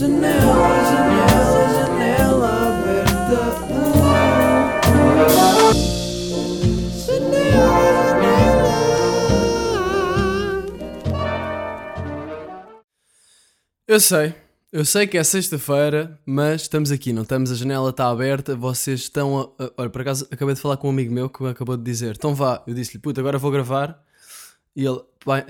Janela, janela, janela aberta. Eu sei, eu sei que é sexta-feira, mas estamos aqui, não estamos, a janela está aberta, vocês estão. A, a- olha, por acaso acabei de falar com um amigo meu que me acabou de dizer: então vá, eu disse-lhe, puta, agora vou gravar. E ele,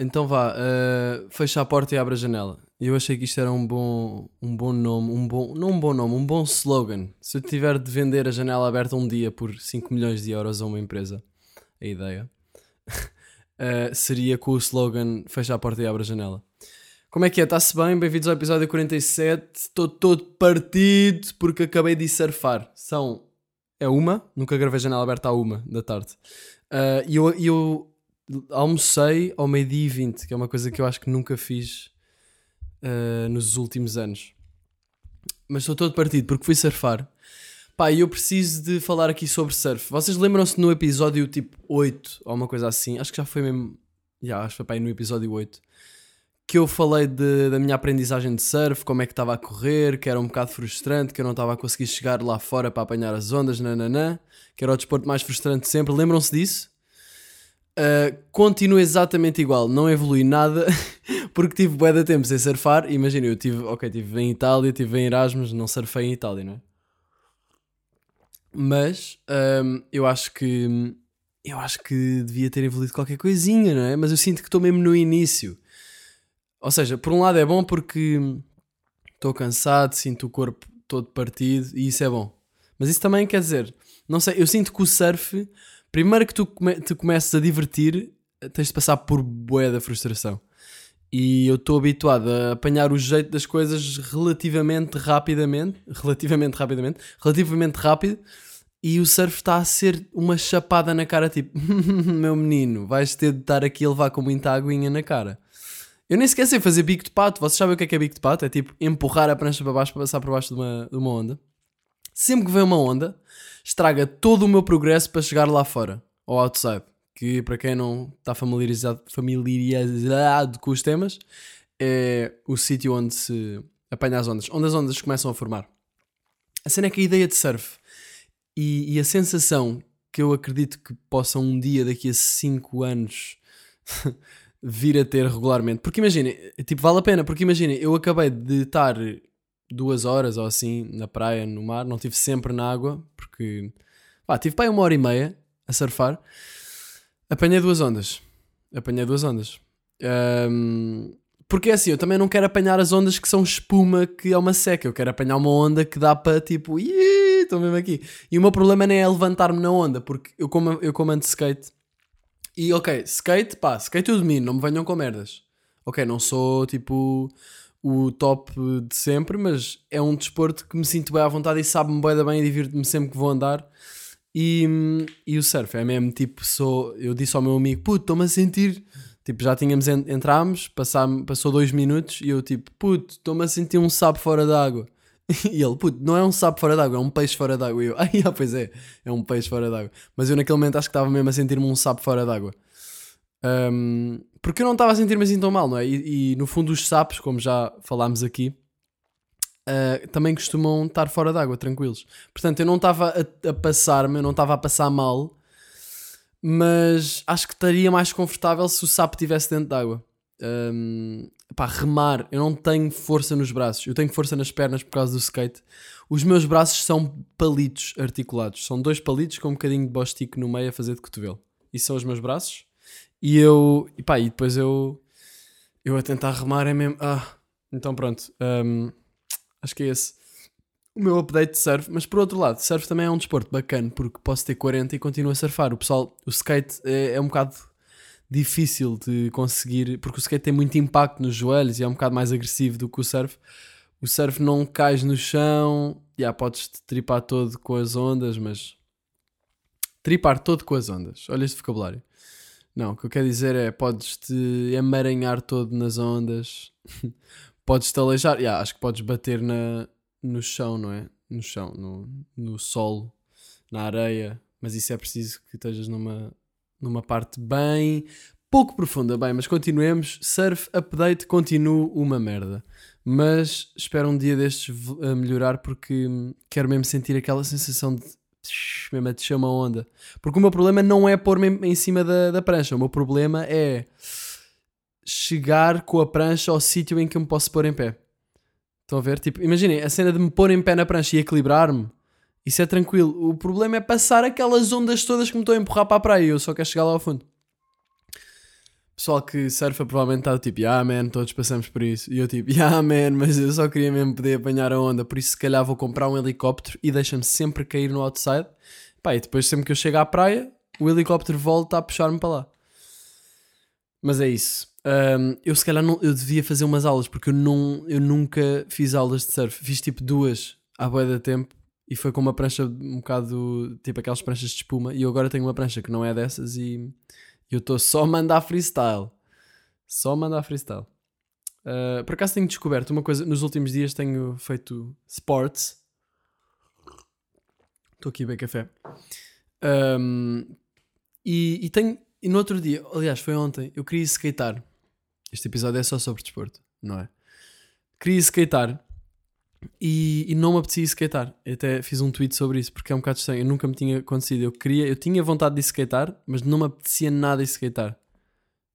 então vá, eh, fecha a porta e abre a janela. Eu achei que isto era um bom, um bom nome, um bom, não um bom nome, um bom slogan. Se eu tiver de vender a janela aberta um dia por 5 milhões de euros a uma empresa, a ideia eh, seria com o slogan fecha a porta e abre a janela. Como é que é? Está-se bem? Bem-vindos ao episódio 47. Estou todo partido porque acabei de surfar. São. É uma, nunca gravei janela aberta à uma da tarde. Ah, E eu, e eu almocei ao meio-dia e 20, que é uma coisa que eu acho que nunca fiz ah, nos últimos anos. Mas estou todo partido porque fui surfar. Pá, e eu preciso de falar aqui sobre surf. Vocês lembram-se no episódio tipo 8 ou uma coisa assim? Acho que já foi mesmo. Já, acho que foi pá, no episódio 8 que eu falei de- da minha aprendizagem de surf, como é que estava a correr, que era um bocado frustrante, que eu não estava a conseguir chegar lá fora para apanhar as ondas, nananã, que era o desporto mais frustrante sempre. Lembram-se disso? Uh, continuo exatamente igual, não evolui nada, porque tive bué de tempo sem surfar. Imagina, eu tive, ok, tive em Itália, tive em Erasmus, não surfei em Itália, não é? Mas um, eu acho que eu acho que devia ter evoluído qualquer coisinha, não é? Mas eu sinto que estou mesmo no início. Ou seja, por um lado é bom porque estou cansado, sinto o corpo todo partido e isso é bom. Mas isso também quer dizer, não sei, eu sinto que o surf, primeiro que tu come te comeces a divertir, tens de passar por bué da frustração. E eu estou habituado a apanhar o jeito das coisas relativamente rapidamente, relativamente rapidamente, relativamente rápido, e o surf está a ser uma chapada na cara, tipo, meu menino, vais ter de estar aqui a levar com muita aguinha na cara. Eu nem sequer sei fazer bico de pato. Vocês sabem o que é que é bico de pato? É tipo empurrar a prancha para baixo para passar por baixo de uma, de uma onda. Sempre que vem uma onda, estraga todo o meu progresso para chegar lá fora, ao outside. Que para quem não está familiarizado, familiarizado com os temas, é o sítio onde se apanha as ondas, onde as ondas começam a formar. A cena é que a ideia de surf e, e a sensação que eu acredito que possam um dia, daqui a 5 anos, vir a ter regularmente. Porque imaginem, tipo, vale a pena, porque imaginem, eu acabei de estar duas horas ou assim na praia, no mar, não estive sempre na água, porque pá, tive para uma hora e meia a surfar, apanhei duas ondas. Apanhei duas ondas. Ahm, porque é assim, eu também não quero apanhar as ondas que são espuma, que é uma seca. Eu quero apanhar uma onda que dá para tipo, "Ih, estou mesmo aqui. E o meu problema nem é levantar-me na onda, porque eu como, eu como ando skate, e ok, skate, pá, skate eu domino, não me venham com merdas. Ok, não sou tipo o top de sempre, mas é um desporto que me sinto bem à vontade e sabe-me bem da bem e divirto-me sempre que vou andar. E, e o surf é mesmo tipo, sou, eu disse ao meu amigo, puto, estou-me a sentir. Tipo, já tínhamos, en- entrámos, passou dois minutos e eu tipo, puto, estou-me a sentir um sapo fora d'água. E ele, puto, não é um sapo fora d'água, é um peixe fora d'água. E eu, ah, pois é, é um peixe fora d'água. Mas eu naquele momento acho que estava mesmo a sentir-me um sapo fora d'água. Um, porque eu não estava a sentir-me assim tão mal, não é? E, e, no fundo os sapos, como já falámos aqui, uh, também costumam estar fora d'água, tranquilos. Portanto, eu não estava a, a passar-me, eu não estava a passar mal, mas acho que estaria mais confortável se o sapo estivesse dentro d'água. Um, pá, remar, eu não tenho força nos braços, eu tenho força nas pernas por causa do skate. Os meus braços são palitos articulados, são dois palitos com um bocadinho de bostico no meio a fazer de cotovelo. Isso são os meus braços. E eu, e pá, e depois eu, eu a tentar remar é mesmo. Ah, então pronto, um, acho que é esse o meu update de surf. Mas por outro lado, surf também é um desporto bacana porque posso ter 40 e continuo a surfar. O pessoal, o skate é, é um bocado difícil de conseguir porque o skate tem muito impacto nos joelhos e é um bocado mais agressivo do que o surf. O surf não cais no chão, já podes te tripar todo com as ondas, mas tripar todo com as ondas. Olha este vocabulário. Não, o que eu quero dizer é podes-te emaranhar todo nas ondas, podes-te aleijar, yeah, acho que podes bater na, no chão, não é? No chão, no, no solo, na areia, mas isso é preciso que estejas numa, numa parte bem pouco profunda. Bem, mas continuemos. Surf update, continuo uma merda. Mas espero um dia destes melhorar porque quero mesmo sentir aquela sensação de mesmo a descer uma onda. Porque o meu problema não é pôr-me em cima da, da prancha. O meu problema é chegar com a prancha ao sítio em que eu me posso pôr em pé. Estão a ver? Tipo, imaginem, a cena de me pôr em pé na prancha e equilibrar-me, isso é tranquilo. O problema é passar aquelas ondas todas que me estão a empurrar para a praia eu só quero chegar lá ao fundo. Pessoal que surfa provavelmente está tipo, ah man, todos passamos por isso. E eu tipo, ah man, mas eu só queria mesmo poder apanhar a onda, por isso se calhar vou comprar um helicóptero e deixa-me sempre cair no outside. Pá, e depois sempre que eu chego à praia, o helicóptero volta a puxar-me para lá. Mas é isso. Ahm, eu se calhar não, eu devia fazer umas aulas porque eu, não, eu nunca fiz aulas de surf. Fiz tipo duas à boia da tempo e foi com uma prancha um bocado tipo aquelas pranchas de espuma. E eu agora tenho uma prancha que não é dessas e eu estou só a mandar freestyle. Só a mandar freestyle. Ah, por acaso tenho descoberto uma coisa. Nos últimos dias tenho feito sports. Estou aqui a beber café. Ahm, e, e tenho. E no outro dia, aliás, foi ontem, eu queria skatear. Este episódio é só sobre desporto, não é? Queria skatear e, e não me apetecia skatear. Eu até fiz um tweet sobre isso porque é um bocado estranho. Eu nunca me tinha acontecido. Eu queria, eu tinha vontade de skatear, mas não me apetecia nada de skatear.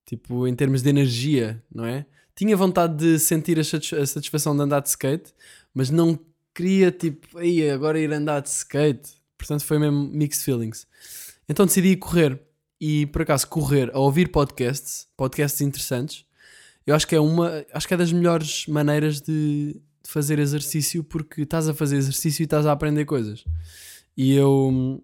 Tipo, em termos de energia, não é? Tinha vontade de sentir a, a satisfação de andar de skate, mas não queria, tipo, aí agora ir andar de skate. Portanto, foi mesmo mixed feelings. Então decidi correr. E por acaso, correr a ouvir podcasts, podcasts interessantes, eu acho que é uma, acho que é das melhores maneiras de, de fazer exercício porque estás a fazer exercício e estás a aprender coisas. E eu,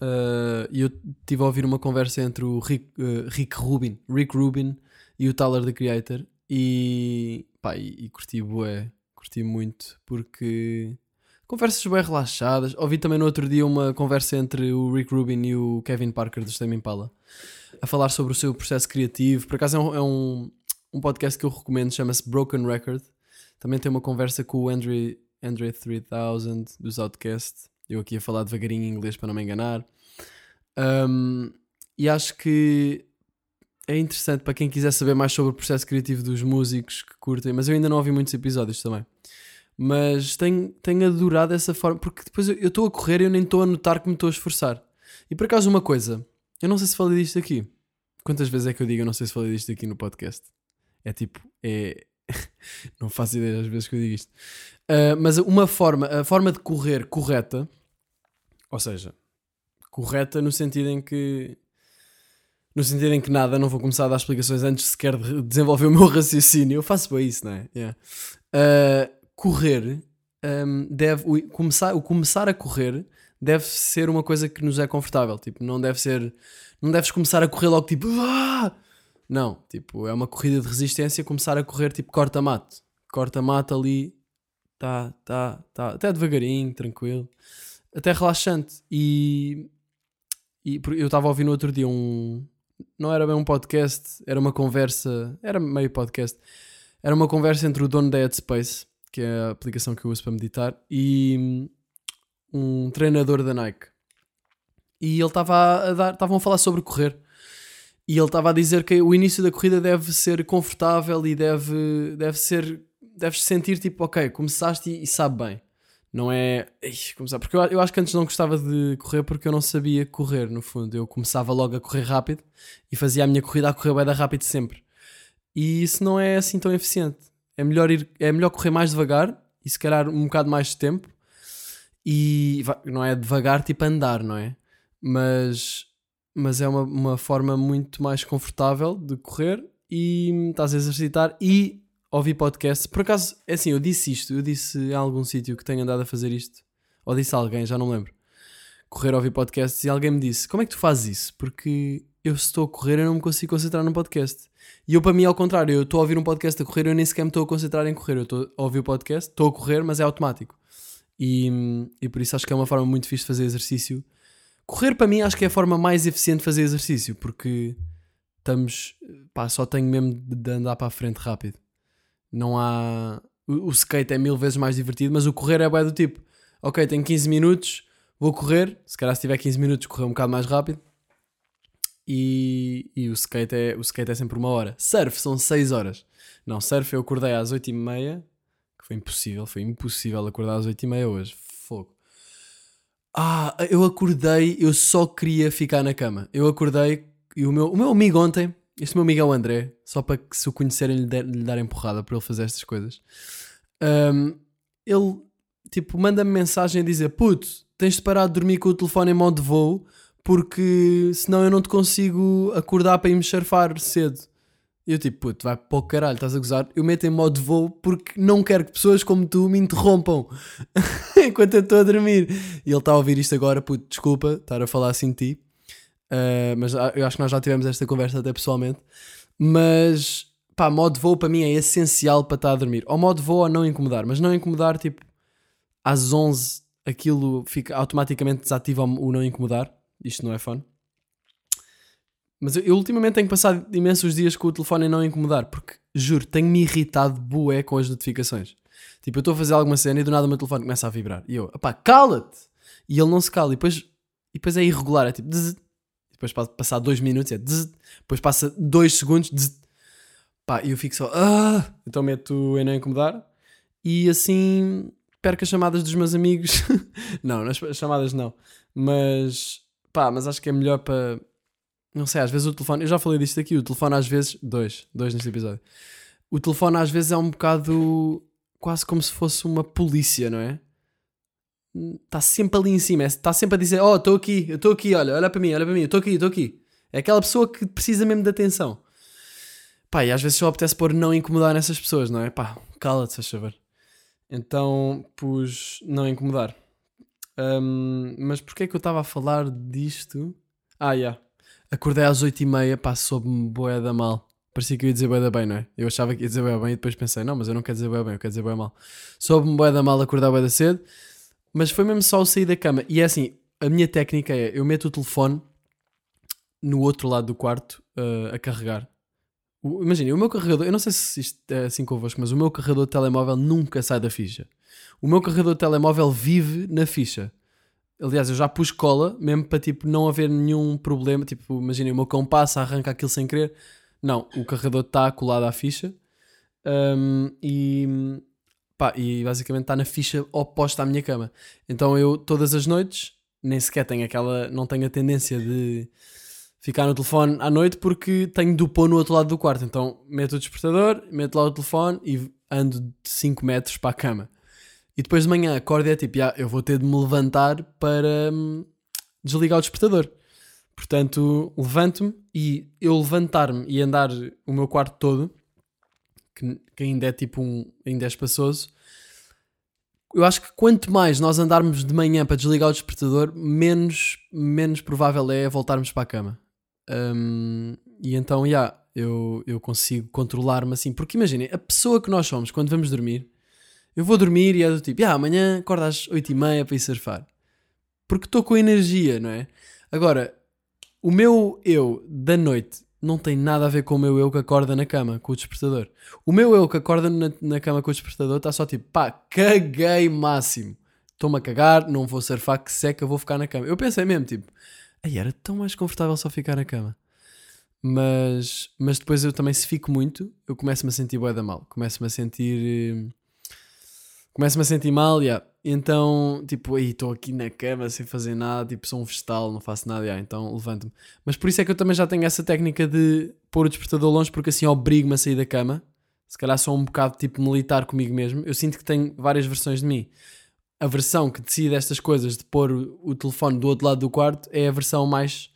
ah, eu estive a ouvir uma conversa entre o Rick, ah, Rick Rubin, Rick Rubin e o Tyler the Creator e pá, e, e curti bué, curti muito porque conversas bem relaxadas. Ouvi também no outro dia uma conversa entre o Rick Rubin e o Kevin Parker do Tame Impala a falar sobre o seu processo criativo. Por acaso é um, é um, um podcast que eu recomendo, chama-se Broken Record. Também tem uma conversa com o Andre, Andre 3000 dos Outcast. Eu aqui a falar devagarinho em inglês para não me enganar. Um, e acho que é interessante para quem quiser saber mais sobre o processo criativo dos músicos que curtem, mas eu ainda não ouvi muitos episódios também. Mas tenho, tenho adorado essa forma, porque depois eu estou a correr e eu nem estou a notar que me estou a esforçar. E por acaso, uma coisa, eu não sei se falei disto aqui. Quantas vezes é que eu digo eu não sei se falei disto aqui no podcast? É tipo, é. não faço ideia das vezes que eu digo isto. Ah, mas uma forma, a forma de correr correta, ou seja, correta no sentido em que. No sentido em que nada, não vou começar a dar explicações antes sequer de desenvolver o meu raciocínio. Eu faço bem isso, não é? Yeah. Ah, correr hum, deve. O começar, o começar a correr deve ser uma coisa que nos é confortável. Tipo, não deve ser. Não deves começar a correr logo tipo. Não, tipo, é uma corrida de resistência. Começar a correr tipo corta-mato. Corta-mato ali. Tá, tá, tá. Até devagarinho, tranquilo. Até relaxante. E. E eu estava a ouvir no outro dia um. Não era bem um podcast, era uma conversa. Era meio podcast. Era uma conversa entre o dono da Headspace, que é a aplicação que eu uso para meditar, e um treinador da Nike. E ele estava a dar, estavam a falar sobre correr. E ele estava a dizer que o início da corrida deve ser confortável e deve, deve ser, deves sentir tipo, ok, começaste e, e sabe bem. Não é. Ixi, começar. Porque eu, eu acho que antes não gostava de correr porque eu não sabia correr, no fundo. Eu começava logo a correr rápido e fazia a minha corrida a correr bem rápido sempre. E isso não é assim tão eficiente. É melhor, ir, é melhor correr mais devagar e se calhar um bocado mais de tempo. E não é devagar tipo andar, não é? Mas, mas é uma, uma forma muito mais confortável de correr e estás a exercitar e ouvir podcasts. Por acaso, é assim, eu disse isto, eu disse em algum sítio que tenho andado a fazer isto, ou disse a alguém, já não lembro. Correr ouvir podcasts e alguém me disse: Como é que tu fazes isso? Porque eu, estou a correr, eu não me consigo concentrar num podcast. E eu, para mim, ao contrário, eu estou a ouvir um podcast a correr, eu nem sequer me estou a concentrar em correr. Eu estou a ouvir o podcast, estou a correr, mas é automático. E, e por isso acho que é uma forma muito fixe de fazer exercício. Correr, para mim, acho que é a forma mais eficiente de fazer exercício, porque estamos. pá, só tenho mesmo de andar para a frente rápido. Não há. O, o skate é mil vezes mais divertido, mas o correr é bem do tipo: ok, tenho 15 minutos, vou correr. Se calhar, se tiver 15 minutos, correr um bocado mais rápido. e, e o, skate é, o skate é sempre uma hora. Surf são 6 horas. Não, surf eu acordei às 8 e meia, foi impossível, foi impossível acordar às 8 e meia hoje. Fogo. Ah, eu acordei, eu só queria ficar na cama. Eu acordei e o meu, o meu amigo ontem, este meu amigo é o André, só para que se o conhecerem lhe, lhe darem porrada para ele fazer estas coisas. Um, ele, tipo, manda-me mensagem a dizer: Puto, tens de parar de dormir com o telefone em modo de voo, porque senão eu não te consigo acordar para ir me surfar cedo. Eu tipo, puto, vai para o caralho, estás a gozar? Eu meto em modo voo porque não quero que pessoas como tu me interrompam enquanto eu estou a dormir. E ele está a ouvir isto agora, puto, desculpa estar a falar assim de ti. Uh, mas eu acho que nós já tivemos esta conversa até pessoalmente. Mas, pá, modo voo para mim é essencial para estar a dormir. Ou modo voo a não incomodar, mas não incomodar, tipo, às 11 aquilo fica automaticamente desativa o não incomodar. Isto não é fun. Mas eu, eu, ultimamente tenho passado imensos dias com o telefone a não incomodar, porque juro, tenho-me irritado bué com as notificações. Tipo, eu estou a fazer alguma cena e do nada o meu telefone começa a vibrar. E eu, pá, cala-te! E ele não se cala. E depois, e depois é irregular, é tipo, dzz. depois passar dois minutos, é dzz. depois passa dois segundos, dzz. pá, e eu fico só, ah! Então meto em não incomodar e assim perco as chamadas dos meus amigos. não, nas chamadas não. Mas, pá, mas acho que é melhor para não sei, às vezes o telefone. Eu já falei disto aqui. O telefone às vezes. Dois. Dois neste episódio. O telefone às vezes é um bocado. Quase como se fosse uma polícia, não é? Está sempre ali em cima. Está sempre a dizer: Oh, estou aqui, eu estou aqui, olha, olha para mim, olha para mim, estou aqui, estou aqui. É aquela pessoa que precisa mesmo de atenção. Pá, e às vezes só apetece pôr não incomodar nessas pessoas, não é? Pá, cala-te, faz favor. Então pus não incomodar. Um, mas porquê é que eu estava a falar disto? Ah, já. Yeah. Acordei às 8h30, pá, soube-me boé da mal. Parecia que eu ia dizer boé da bem, não é? Eu achava que ia dizer boé bem e depois pensei, não, mas eu não quero dizer boé bem, eu quero dizer boé mal. Soube-me boé da mal acordar boé da cedo, mas foi mesmo só o sair da cama. E é assim, a minha técnica é, eu meto o telefone no outro lado do quarto uh, a carregar. Imagina, o meu carregador, eu não sei se isto é assim convosco, mas o meu carregador de telemóvel nunca sai da ficha. O meu carregador de telemóvel vive na ficha. Aliás, eu já pus cola, mesmo para tipo, não haver nenhum problema. Tipo, imaginem, o meu cão passa, arranca aquilo sem querer. Não, o carregador está colado à ficha um, e, pá, e basicamente está na ficha oposta à minha cama. Então eu, todas as noites, nem sequer tenho aquela. Não tenho a tendência de ficar no telefone à noite porque tenho pôr no outro lado do quarto. Então meto o despertador, meto lá o telefone e ando de 5 metros para a cama. E depois de manhã acordo e é tipo, ah, eu vou ter de me levantar para hum, desligar o despertador. Portanto, levanto-me e eu levantar-me e andar o meu quarto todo, que, que, ainda é tipo um. ainda é espaçoso. Eu acho que quanto mais nós andarmos de manhã para desligar o despertador, menos, menos provável é voltarmos para a cama. Um, e então, já, yeah, eu, eu consigo controlar-me assim. Porque imaginem, a pessoa que nós somos quando vamos dormir eu vou dormir e é do tipo, ah, amanhã acordo às 8 e meia para ir surfar. Porque estou com energia, não é? Agora, o meu eu da noite não tem nada a ver com o meu eu que acorda na cama com o despertador. O meu eu que acorda na, na cama com o despertador está só tipo, pá, caguei máximo. Estou-me a cagar, não vou surfar, que seca, vou ficar na cama. Eu pensei mesmo, tipo, aí era tão mais confortável só ficar na cama. Mas, mas depois eu também, se fico muito, eu começo-me a sentir bué da mal. Começo-me a sentir hum, começo-me a sentir mal, yeah. então, tipo, aí estou aqui na cama sem fazer nada, tipo, sou um vegetal, não faço nada, yeah, então levanto-me. Mas por isso é que eu também já tenho essa técnica de pôr o despertador longe, porque assim obrigo-me a sair da cama. Se calhar sou um bocado tipo militar comigo mesmo. Eu sinto que tenho várias versões de mim. A versão que decide estas coisas de pôr o, telefone do outro lado do quarto é a versão mais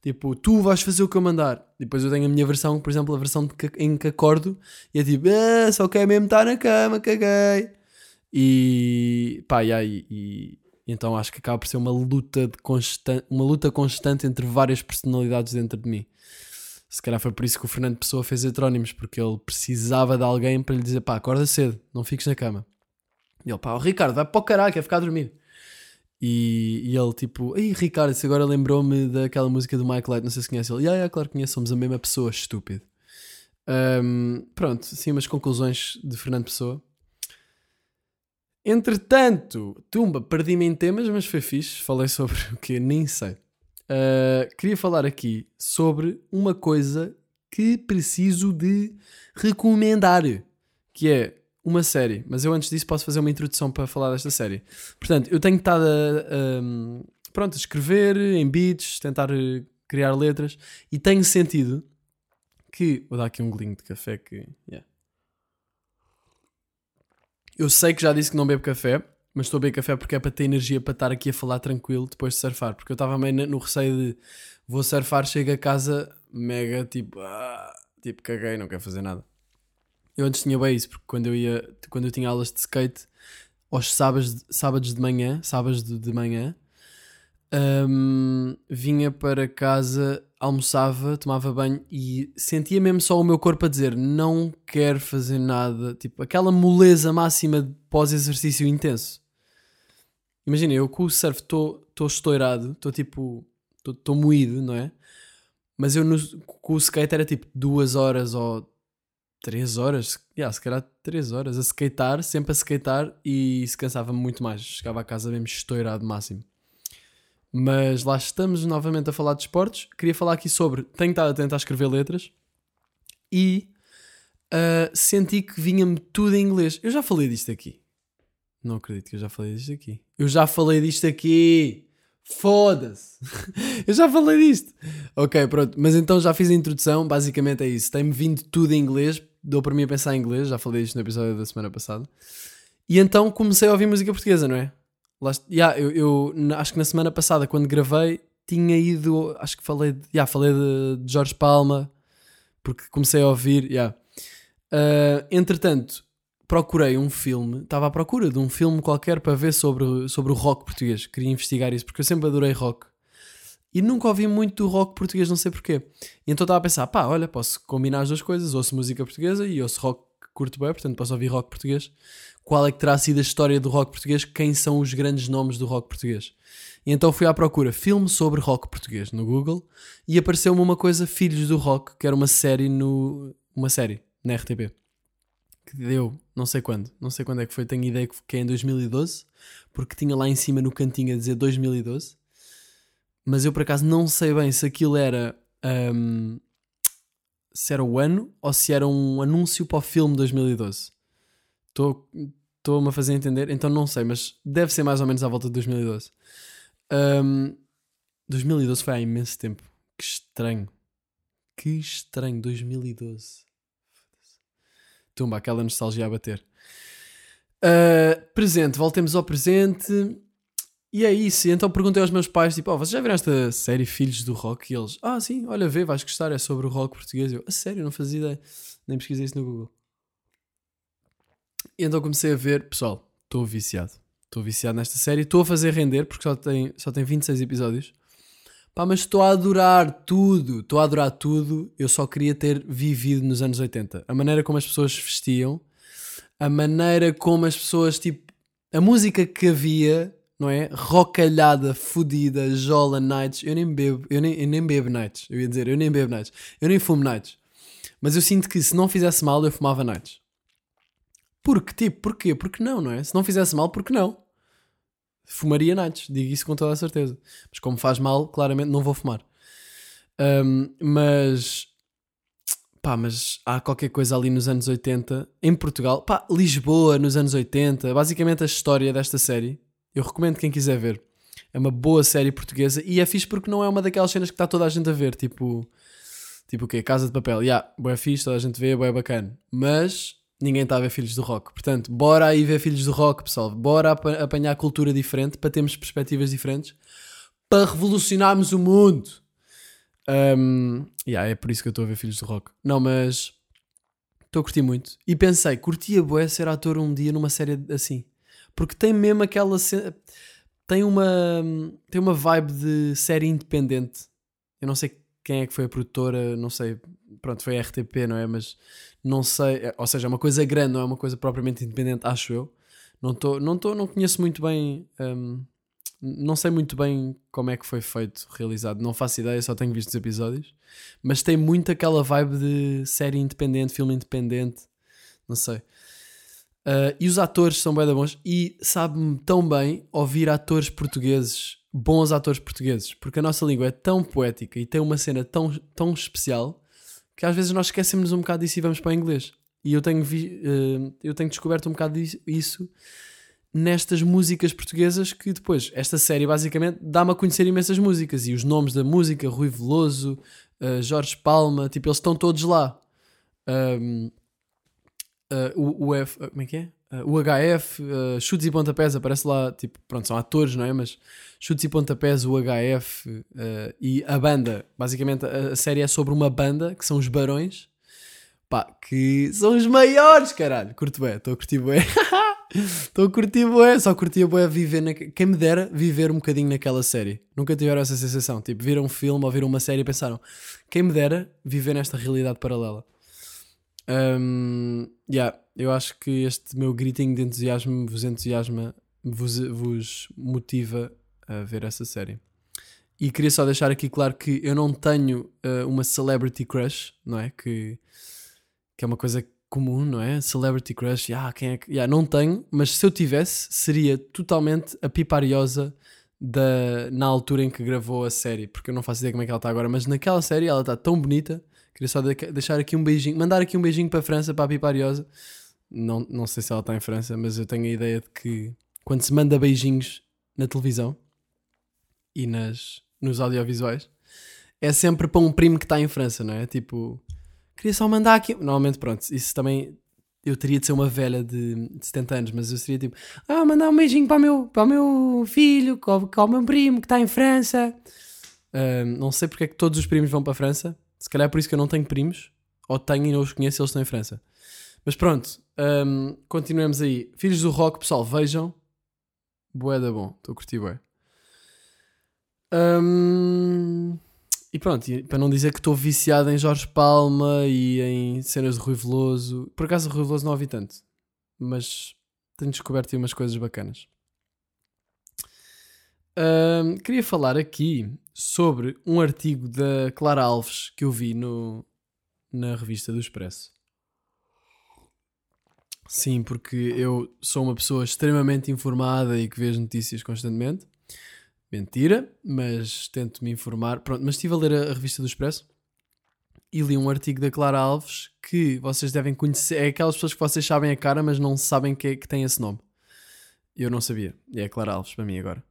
tipo, tu vais fazer o que eu mandar. Depois eu tenho a minha versão, por exemplo, a versão que, em que acordo e é tipo, ah, só quer mesmo estar na cama, caguei. E pá, yeah, e, e, então acho que acaba por ser uma luta, de constan uma luta constante entre várias personalidades dentro de mim. Se calhar foi por isso que o Fernando Pessoa fez heterónimos, porque ele precisava de alguém para lhe dizer: pá, acorda cedo, não fiques na cama. E ele, pá, o Ricardo, vai para o caralho, quer ficar a dormir. E, e ele, tipo, ei Ricardo, isso agora lembrou-me daquela música do Michael Light, não sei se conhece ele. E ah, claro que conheço, somos a mesma pessoa, estúpido. Um, pronto, sim, umas conclusões de Fernando Pessoa. Entretanto, tumba, perdi-me em temas, mas foi fixe. Falei sobre o que nem sei. Uh, queria falar aqui sobre uma coisa que preciso de recomendar, que é uma série. Mas eu antes disso posso fazer uma introdução para falar desta série. Portanto, eu tenho estado a, pronto, a escrever em beats, tentar eh, criar letras e tenho sentido que. Vou dar aqui um golinho de café que. Yeah. Eu sei que já disse que não bebo café, mas estou a beber café porque é para ter energia para estar aqui a falar tranquilo depois de surfar. Porque eu estava meio no receio de vou surfar, chego a casa mega tipo, ah, tipo caguei, não quero fazer nada. Eu antes tinha bem isso, porque quando eu ia, quando eu tinha aulas de skate, aos sábados, sábados de manhã, sábados de, de manhã, um, vinha para casa, almoçava, tomava banho e sentia mesmo só o meu corpo a dizer não quero fazer nada, tipo aquela moleza máxima pós-exercício intenso. Imagina, eu com o surf estou estourado, estou tipo, estou moído, não é? Mas eu no, com o skate era tipo duas horas ou três horas, yeah, se calhar três horas a skatear, sempre a skatear e se cansava muito mais. Chegava a casa mesmo estourado máximo. Mas lá estamos novamente a falar de esportes. Queria falar aqui sobre. Tenho estado a tentar escrever letras e uh, senti que vinha-me tudo em inglês. Eu já falei disto aqui. Não acredito que eu já falei disto aqui. Eu já falei disto aqui. Foda-se! eu já falei disto. Ok, pronto. Mas então já fiz a introdução. Basicamente é isso. Tem-me vindo tudo em inglês. Dou para mim a pensar em inglês. Já falei disto no episódio da semana passada. E então comecei a ouvir música portuguesa, não é? Lá, yeah, eu, eu, acho que na semana passada, quando gravei, tinha ido. Acho que falei, de, yeah, falei de, de Jorge Palma, porque comecei a ouvir. Yeah. Uh, entretanto, procurei um filme, estava à procura de um filme qualquer para ver sobre, sobre o rock português. Queria investigar isso, porque eu sempre adorei rock. E nunca ouvi muito do rock português, não sei porquê. E então estava a pensar, pá, olha, posso combinar as duas coisas, ouço música portuguesa e ouço rock curto bem, portanto posso ouvir rock português qual é que terá sido a história do rock português, quem são os grandes nomes do rock português. E então fui à procura filme sobre rock português no Google e apareceu-me uma coisa Filhos do Rock, que era uma série no uma série na RTP. Que deu, não sei quando, não sei quando é que foi, tenho ideia que é em 2012, porque tinha lá em cima no cantinho a dizer 2012. Mas eu por acaso não sei bem se aquilo era um, se era o ano ou se era um anúncio para o filme 2012. Estou Estou-me a fazer entender? Então não sei, mas deve ser mais ou menos à volta de 2012. Um, 2012 foi há imenso tempo. Que estranho. Que estranho, 2012. Tumba, aquela nostalgia a bater. Uh, presente, voltemos ao presente. E é isso. Então perguntei aos meus pais: tipo, oh, vocês já viram esta série Filhos do Rock? E eles, ah, sim, olha, vê, vais gostar, é sobre o rock português. Eu, a sério, não fazia ideia. Nem pesquisei isso no Google. E então comecei a ver, pessoal, estou viciado. Estou viciado nesta série. Estou a fazer render porque só tem, só tem 26 episódios. Pá, mas estou a adorar tudo. Estou a adorar tudo. Eu só queria ter vivido nos anos 80. A maneira como as pessoas vestiam, a maneira como as pessoas, tipo, a música que havia, não é? Rocalhada, fodida, jola, nights. Eu nem bebo, eu nem, eu nem bebo nights. Eu ia dizer, eu nem bebo nights. Eu nem fumo nights. Mas eu sinto que se não fizesse mal, eu fumava nights. Porque, tipo, porquê? Porque não, não é? Se não fizesse mal, porque não? Fumaria nights, digo isso com toda a certeza. Mas como faz mal, claramente não vou fumar. Um, mas, pá, mas há qualquer coisa ali nos anos 80, em Portugal, pá, Lisboa nos anos 80, basicamente a história desta série. Eu recomendo quem quiser ver. É uma boa série portuguesa e é fixe porque não é uma daquelas cenas que está toda a gente a ver, tipo, tipo o quê? Casa de Papel. Ya, yeah, boa fixe, toda a gente vê, boa bacana. Mas ninguém está a ver Filhos do Rock. Portanto, bora aí ver Filhos do Rock, pessoal. Bora ap apanhar cultura diferente para termos perspectivas diferentes para revolucionarmos o mundo. Um, yeah, é por isso que eu estou a ver Filhos do Rock. Não, mas estou a curtir muito. E pensei, curtia bué ser ator um dia numa série assim. Porque tem mesmo aquela. Tem uma, tem uma vibe de série independente. Eu não sei quem é que foi a produtora, não sei. Pronto, foi a RTP, não é? Mas não sei, é, ou seja, é uma coisa grande, não é uma coisa propriamente independente, acho eu. Não, tô, não, tô, não conheço muito bem, um, não sei muito bem como é que foi feito, realizado, não faço ideia, só tenho visto os episódios, mas tem muito aquela vibe de série independente, filme independente, não sei. Uh, e os atores são bem da bons e sabe-me tão bem ouvir atores portugueses, bons atores portugueses, porque a nossa língua é tão poética e tem uma cena tão, tão especial que às vezes nós esquecemos um bocado disso e vamos para o inglês. E eu tenho, vi, uh, eu tenho descoberto um bocado disso nestas músicas portuguesas que depois, esta série basicamente dá-me a conhecer imensas músicas e os nomes da música, Rui Veloso, uh, Jorge Palma, tipo, eles estão todos lá. Um, uh, o, o F, como é que é? O HF, Chutes e Pontapés, aparece lá, tipo, pronto, são atores, não é? Mas Chutes e Pontapés, o HF e a banda. Basicamente, a, a série é sobre uma banda que são os Barões, pá, que são os maiores, caralho. Curto bem, estou a curtir bem. Estou a curtir bué, só curtia bué viver na... Quem me dera viver um bocadinho naquela série. Nunca tiveram essa sensação. Tipo, viram um filme ou viram uma série e pensaram quem me dera viver nesta realidade paralela. Um, yeah, eu acho que este meu gritinho de entusiasmo vos entusiasma, vos, vos motiva a ver essa série. E queria só deixar aqui claro que eu não tenho uh, uma celebrity crush, não é? Que, que é uma coisa comum, não é? Celebrity crush, yeah, quem é que... yeah, não tenho, mas se eu tivesse, seria totalmente a pipariosa da, na altura em que gravou a série, porque eu não faço ideia como é que ela está agora, mas naquela série ela está tão bonita. Queria só de deixar aqui um beijinho, mandar aqui um beijinho para a França, para a pipariosa. Não, não sei se ela está em França, mas eu tenho a ideia de que quando se manda beijinhos na televisão e nas, nos audiovisuais, é sempre para um primo que está em França, não é? Tipo, Queria só mandar aqui. Normalmente, pronto, isso também. Eu teria de ser uma velha de, de 70 anos, mas eu seria tipo, ah, mandar um beijinho para o meu, para o meu filho, para o meu primo que está em França. não sei porque é que todos os primos vão para a França. Se calhar é por isso que eu não tenho primos, ou tenho e não os conheço, eles estão em França. Mas pronto, um, continuemos aí. Filhos do Rock, pessoal, vejam. Boé da bom, estou a curtir bué. Um, e pronto, para não dizer que estou viciado em Jorge Palma e em cenas de Rui Veloso. Por acaso, Rui Veloso não ouvi tanto, mas tenho descoberto aí umas coisas bacanas. Um, queria falar aqui sobre um artigo da Clara Alves que eu vi no, na revista do Expresso. Sim, porque eu sou uma pessoa extremamente informada e que vê as notícias constantemente. Mentira, mas tento me informar. Pronto, mas estive a ler a, a, revista do Expresso e li um artigo da Clara Alves que vocês devem conhecer. É aquelas pessoas que vocês sabem a cara, mas não sabem que, é, que tem esse nome. Eu não sabia. É a Clara Alves para mim agora.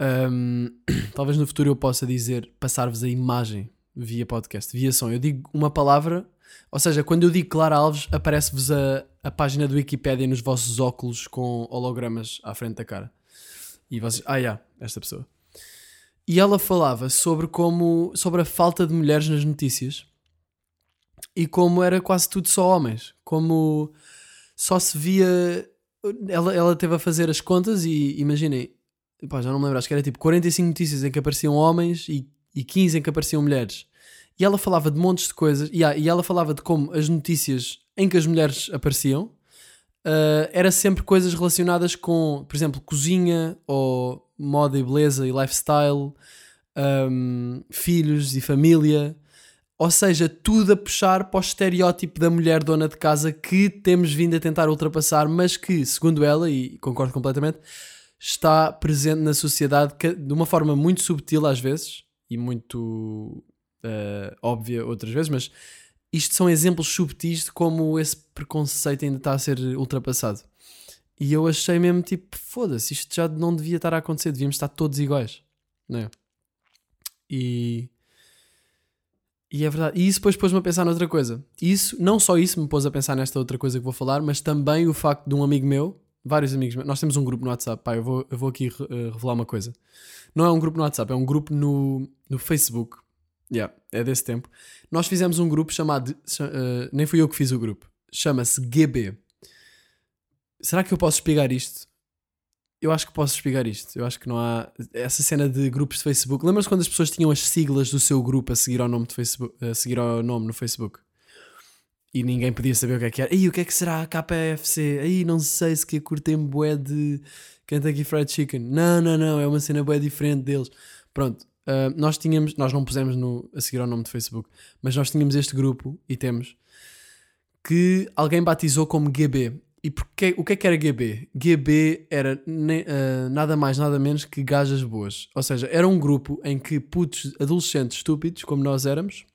Um, talvez no futuro eu possa dizer, passar-vos a imagem via podcast, via som. Eu digo uma palavra, ou seja, quando eu digo Clara Alves, aparece-vos a, a página do Wikipedia nos vossos óculos com hologramas à frente da cara. E vocês, ah, yeah, esta pessoa. E ela falava sobre como, sobre a falta de mulheres nas notícias e como era quase tudo só homens. Como só se via. Ela, ela teve a fazer as contas e imaginem, pá, já não me lembro, acho que era tipo 45 notícias em que apareciam homens e, e 15 em que apareciam mulheres. E ela falava de montes de coisas, e, e ela falava de como as notícias em que as mulheres apareciam uh, era sempre coisas relacionadas com, por exemplo, cozinha ou moda e beleza e lifestyle, um, filhos e família. Ou seja, tudo a puxar para o estereótipo da mulher dona de casa que temos vindo a tentar ultrapassar, mas que, segundo ela, e concordo completamente, está presente na sociedade de uma forma muito subtil às vezes e muito uh, óbvia outras vezes, mas isto são exemplos subtis de como esse preconceito ainda está a ser ultrapassado. E eu achei mesmo tipo, foda-se, isto já não devia estar a acontecer, devíamos estar todos iguais, não é? E. E é verdade. E isso depois pôs-me a pensar noutra coisa. Isso, não só isso me pôs a pensar nesta outra coisa que vou falar, mas também o facto de um amigo meu, vários amigos nós temos um grupo no WhatsApp, pá, eu vou, eu vou aqui uh, revelar uma coisa. Não é um grupo no WhatsApp, é um grupo no, no Facebook Yeah, é desse tempo. Nós fizemos um grupo chamado. Uh, nem fui eu que fiz o grupo. Chama-se GB. Será que eu posso explicar isto? Eu acho que posso explicar isto. Eu acho que não há. Essa cena de grupos de Facebook. Lembras quando as pessoas tinham as siglas do seu grupo a seguir ao nome, de Facebook, a seguir ao nome no Facebook? E ninguém podia saber o que é que era. Aí o que é que será a KFC? Aí não sei se que curtem bué de Kentucky Fried Chicken. Não, não, não. É uma cena bué diferente deles. Pronto. Uh, nós tínhamos, nós não pusemos no, a seguir ao nome do Facebook, mas nós tínhamos este grupo e temos que alguém batizou como GB. E porque, o que é que era GB? GB era ne- ah, nada mais, nada menos que gajas boas. Ou seja, era um grupo em que putos adolescentes estúpidos, como nós éramos,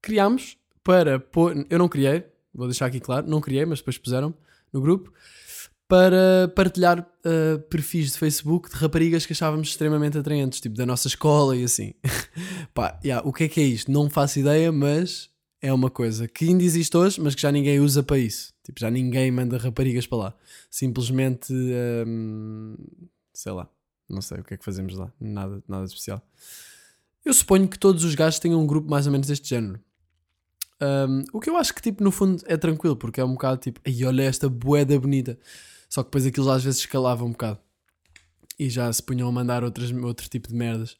criámos para pôr. Eu não criei, vou deixar aqui claro, não criei, mas depois puseram no grupo para partilhar ah, perfis de Facebook de raparigas que achávamos extremamente atraentes, tipo da nossa escola e assim. Pá, yeah, o que é que é isto? Não faço ideia, mas é uma coisa que ainda existe hoje, mas que já ninguém usa para isso. Tipo, já ninguém manda raparigas para lá. Simplesmente, hum, sei lá, não sei o que é que fazemos lá. Nada, nada especial. Eu suponho que todos os gajos tenham um grupo mais ou menos deste género. Hum, o que eu acho que, tipo, no fundo é tranquilo, porque é um bocado tipo, ai, olha esta boeda bonita. Só que depois aquilo às vezes escalava um bocado. E já se punham a mandar outras, outro tipo de merdas.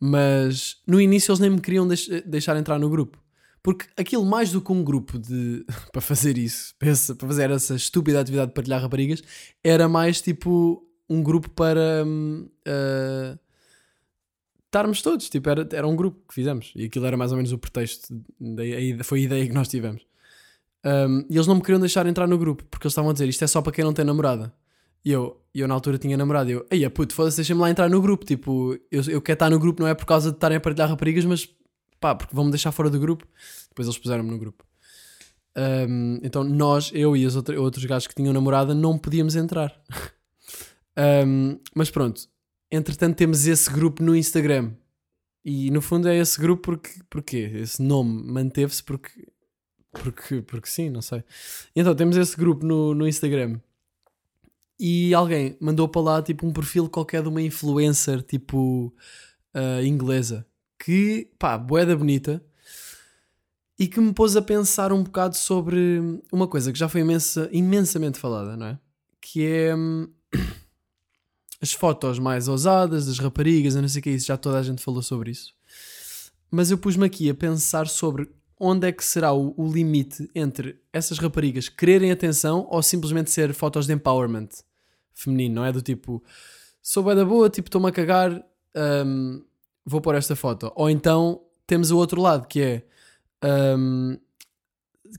Mas no início eles nem me queriam deix- deixar entrar no grupo. Porque aquilo mais do que um grupo de para fazer isso, pensa, para fazer essa estúpida atividade de partilhar raparigas, era mais tipo um grupo para ah, estarmos todos. Tipo, era, era um grupo que fizemos. E aquilo era mais ou menos o pretexto. Foi a ideia que nós tivemos. Um, e eles não me queriam deixar entrar no grupo porque eles estavam a dizer isto é só para quem não tem namorada. E eu, eu na altura tinha namorado. E eu, ei, puto, foda-se, deixa-me lá entrar no grupo. Tipo, eu, eu quero estar no grupo não é por causa de estarem a partilhar raparigas, mas pá, porque vão-me deixar fora do grupo. Depois eles puseram-me no grupo. Um, então nós, eu e os outros gajos que tinham namorada, não podíamos entrar. Um, mas pronto, entretanto temos esse grupo no Instagram. E no fundo é esse grupo porque, porque esse nome manteve-se porque, porque, porque sim, não sei. Então temos esse grupo no, no Instagram. E alguém mandou para lá tipo um perfil qualquer de uma influencer tipo ah, inglesa que pá, boeda bonita e que me pôs a pensar um bocado sobre uma coisa que já foi imensa, imensamente falada, não é? Que é hum, as fotos mais ousadas das raparigas, eu não sei o que é isso, já toda a gente falou sobre isso. Mas eu pus-me aqui a pensar sobre onde é que será o, o limite entre essas raparigas quererem atenção ou simplesmente ser fotos de empowerment feminino, não é? Do tipo, sou bué da boa, tipo, estou-me a cagar, hum, vou pôr esta foto. Ou então temos o outro lado, que é hum,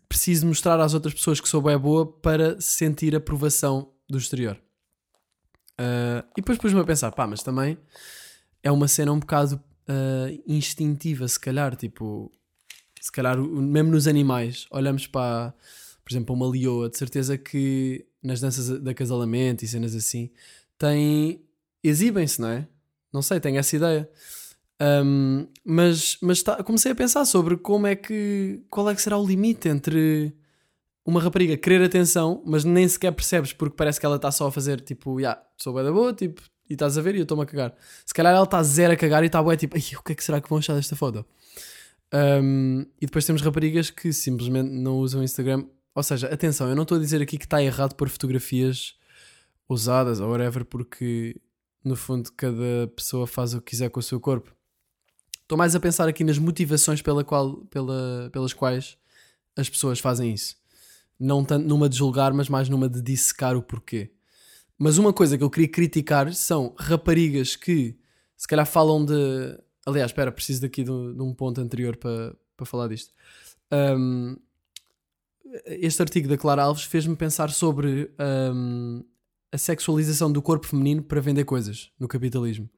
preciso mostrar às outras pessoas que sou bem boa para sentir aprovação do exterior. Uh, e depois pus-me a pensar, pá, mas também é uma cena um bocado uh, instintiva, se calhar, tipo, se calhar mesmo nos animais, olhamos para, por exemplo, uma leoa, de certeza que nas danças de acasalamento e cenas assim, tem, exibem-se, não é? Não sei, tenho essa ideia. Um, mas mas tá- comecei a pensar sobre como é que, qual é que será o limite entre uma rapariga querer atenção, mas nem sequer percebes porque parece que ela está só a fazer tipo, ya, sou bué da boa, tipo, e estás a ver e eu estou-me a cagar. Se calhar ela está zero a cagar e está bué tipo, o que é que será que vão achar desta foto? Um, e depois temos raparigas que simplesmente não usam Instagram. Ou seja, atenção, eu não estou a dizer aqui que está errado pôr fotografias usadas ou whatever, porque no fundo cada pessoa faz o que quiser com o seu corpo. Estou mais a pensar aqui nas motivações pela qual, pela, pelas quais as pessoas fazem isso. Não tanto numa de julgar, mas mais numa de dissecar o porquê. Mas uma coisa que eu queria criticar são raparigas que se calhar falam de. Aliás, espera, preciso daqui de, um- de um ponto anterior para, para falar disto. Um, este artigo da Clara Alves fez-me pensar sobre um, a sexualização do corpo feminino para vender coisas no capitalismo.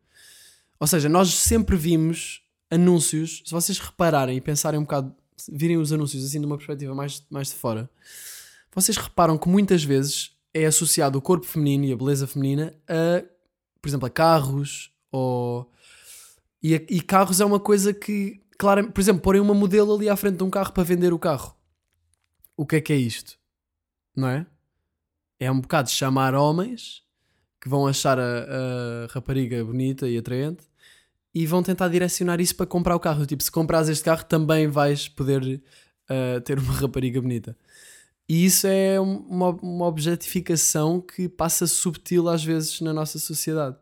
Ou seja, nós sempre vimos anúncios, se vocês repararem e pensarem um bocado, virem os anúncios assim de uma perspectiva mais, mais de fora, vocês reparam que muitas vezes é associado o corpo feminino e a beleza feminina a, por exemplo, a carros ou. E, a- e carros é uma coisa que, claro, por exemplo, porem uma modelo ali à frente de um carro para vender o carro. O que é que é isto? Não é? É um bocado chamar homens que vão achar a, a rapariga bonita e atraente e vão tentar direcionar isso para comprar o carro. Tipo, se comprares este carro, também vais poder uh, ter uma rapariga bonita. E isso é um- uma, uma objetificação que passa subtil às vezes na nossa sociedade.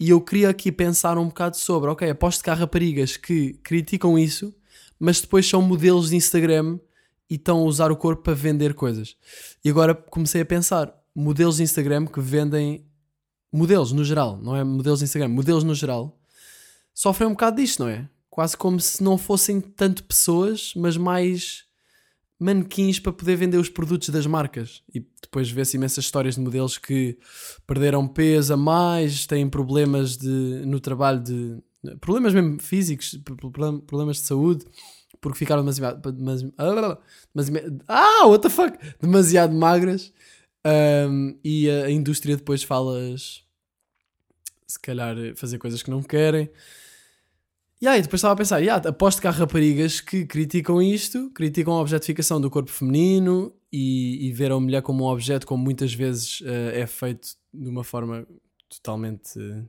E eu queria aqui pensar um bocado sobre, ok, aposto que há raparigas que criticam isso, mas depois são modelos de Instagram e estão a usar o corpo para vender coisas. E agora comecei a pensar, modelos de Instagram que vendem modelos no geral, não é modelos de Instagram, modelos no geral, sofrem um bocado disto, não é? Quase como se não fossem tanto pessoas, mas mais manequins para poder vender os produtos das marcas. E depois vê-se imensas histórias de modelos que perderam peso a mais, têm problemas de, no trabalho de. problemas mesmo físicos, problem- problemas de saúde, porque ficaram demasiado. demasi- demasi- Ah, what the fuck? Demasiado magras. Um, e a, a indústria depois fala-as se calhar fazer coisas que não querem. E aí, depois estava a pensar, yeah, aposto que há raparigas que criticam isto, criticam a objetificação do corpo feminino e, e ver a mulher como um objeto, como muitas vezes eh, é feito de uma forma totalmente eh,